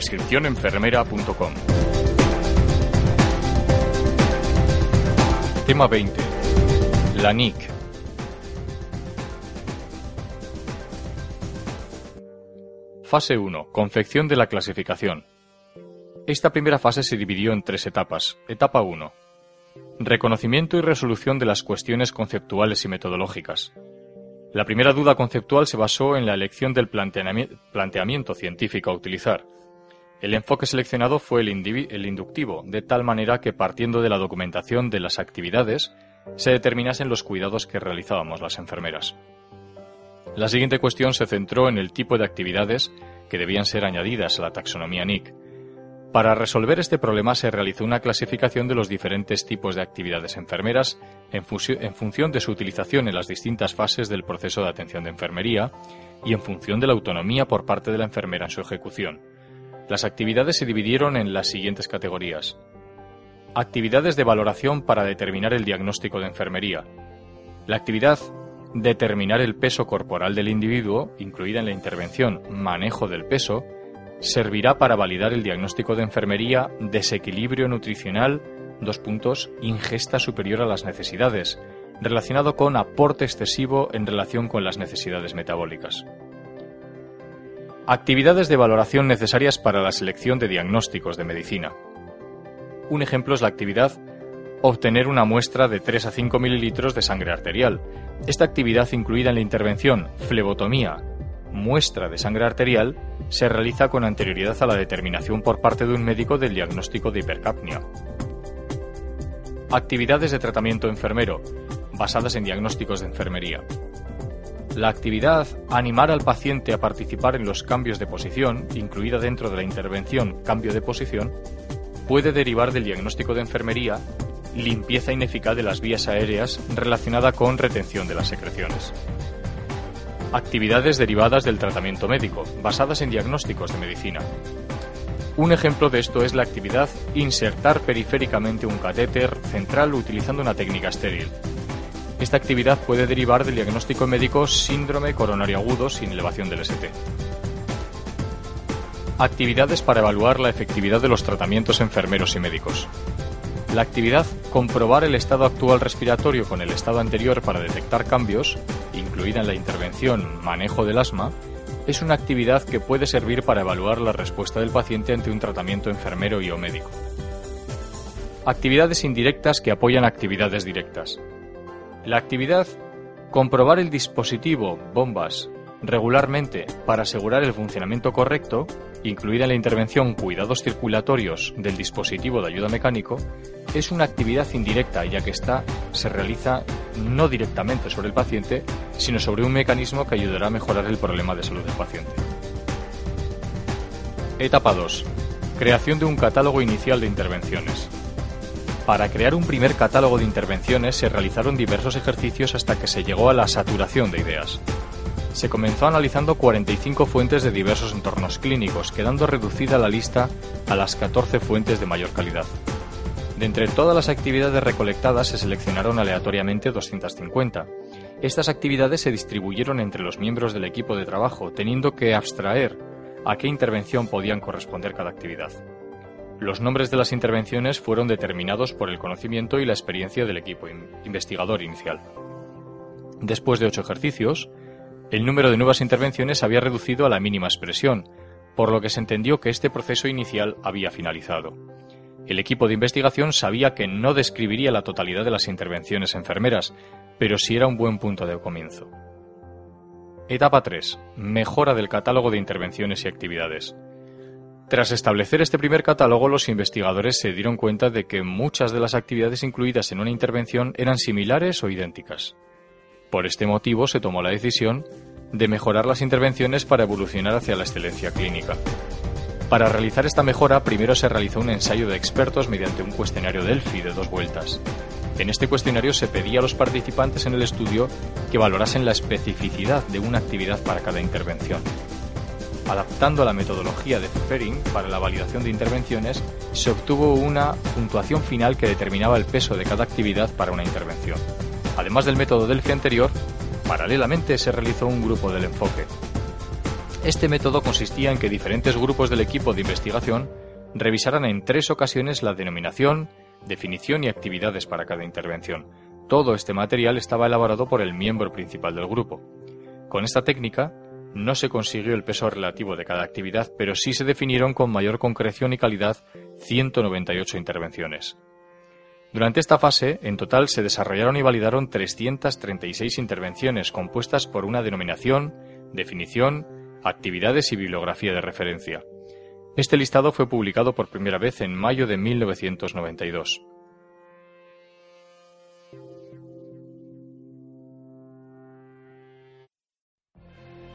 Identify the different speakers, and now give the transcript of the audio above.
Speaker 1: Prescripciónenfermera.com Tema 20. La NIC. Fase 1. Confección de la clasificación. Esta primera fase se dividió en tres etapas. Etapa 1. Reconocimiento y resolución de las cuestiones conceptuales y metodológicas. La primera duda conceptual se basó en la elección del planteamiento científico a utilizar. El enfoque seleccionado fue el, inductivo, de tal manera que partiendo de la documentación de las actividades, se determinasen los cuidados que realizábamos las enfermeras. La siguiente cuestión se centró en el tipo de actividades que debían ser añadidas a la taxonomía NIC. Para resolver este problema se realizó una clasificación de los diferentes tipos de actividades enfermeras en, en función de su utilización en las distintas fases del proceso de atención de enfermería y en función de la autonomía por parte de la enfermera en su ejecución. Las actividades se dividieron en las siguientes categorías. Actividades de valoración para determinar el diagnóstico de enfermería. La actividad determinar el peso corporal del individuo, incluida en la intervención manejo del peso, servirá para validar el diagnóstico de enfermería desequilibrio nutricional, dos puntos, ingesta superior a las necesidades, relacionado con aporte excesivo en relación con las necesidades metabólicas. Actividades de valoración necesarias para la selección de diagnósticos de medicina. Un ejemplo es la actividad obtener una muestra de 3 a 5 mililitros de sangre arterial. Esta actividad incluida en la intervención flebotomía, muestra de sangre arterial, se realiza con anterioridad a la determinación por parte de un médico del diagnóstico de hipercapnia. Actividades de tratamiento enfermero, basadas en diagnósticos de enfermería. La actividad animar al paciente a participar en los cambios de posición, incluida dentro de la intervención cambio de posición, puede derivar del diagnóstico de enfermería limpieza ineficaz de las vías aéreas relacionada con retención de las secreciones. Actividades derivadas del tratamiento médico, basadas en diagnósticos de medicina. Un ejemplo de esto es la actividad insertar periféricamente un catéter central utilizando una técnica estéril, esta actividad puede derivar del diagnóstico médico síndrome coronario agudo sin elevación del ST. Actividades para evaluar la efectividad de los tratamientos enfermeros y médicos. La actividad comprobar el estado actual respiratorio con el estado anterior para detectar cambios, incluida en la intervención manejo del asma, es una actividad que puede servir para evaluar la respuesta del paciente ante un tratamiento enfermero y o médico. Actividades indirectas que apoyan actividades directas. La actividad comprobar el dispositivo bombas regularmente para asegurar el funcionamiento correcto, incluida la intervención cuidados circulatorios del dispositivo de ayuda mecánico, es una actividad indirecta ya que esta se realiza no directamente sobre el paciente, sino sobre un mecanismo que ayudará a mejorar el problema de salud del paciente. Etapa 2. Creación de un catálogo inicial de intervenciones. Para crear un primer catálogo de intervenciones se realizaron diversos ejercicios hasta que se llegó a la saturación de ideas. Se comenzó analizando 45 fuentes de diversos entornos clínicos, quedando reducida la lista a las 14 fuentes de mayor calidad. De entre todas las actividades recolectadas se seleccionaron aleatoriamente 250. Estas actividades se distribuyeron entre los miembros del equipo de trabajo, teniendo que abstraer a qué intervención podían corresponder cada actividad. Los nombres de las intervenciones fueron determinados por el conocimiento y la experiencia del equipo investigador inicial. Después de ocho ejercicios, el número de nuevas intervenciones había reducido a la mínima expresión, por lo que se entendió que este proceso inicial había finalizado. El equipo de investigación sabía que no describiría la totalidad de las intervenciones enfermeras, pero sí era un buen punto de comienzo. Etapa 3. Mejora del catálogo de intervenciones y actividades. Tras establecer este primer catálogo, los investigadores se dieron cuenta de que muchas de las actividades incluidas en una intervención eran similares o idénticas. Por este motivo se tomó la decisión de mejorar las intervenciones para evolucionar hacia la excelencia clínica. Para realizar esta mejora, primero se realizó un ensayo de expertos mediante un cuestionario Delphi de dos vueltas. En este cuestionario se pedía a los participantes en el estudio que valorasen la especificidad de una actividad para cada intervención. Adaptando la metodología de Fering para la validación de intervenciones, se obtuvo una puntuación final que determinaba el peso de cada actividad para una intervención. Además del método Delphi anterior, paralelamente se realizó un grupo del enfoque. Este método consistía en que diferentes grupos del equipo de investigación revisaran en tres ocasiones la denominación, definición y actividades para cada intervención. Todo este material estaba elaborado por el miembro principal del grupo. Con esta técnica, no se consiguió el peso relativo de cada actividad, pero sí se definieron con mayor concreción y calidad 198 intervenciones. Durante esta fase, en total se desarrollaron y validaron 336 intervenciones compuestas por una denominación, definición, actividades y bibliografía de referencia. Este listado fue publicado por primera vez en mayo de 1992.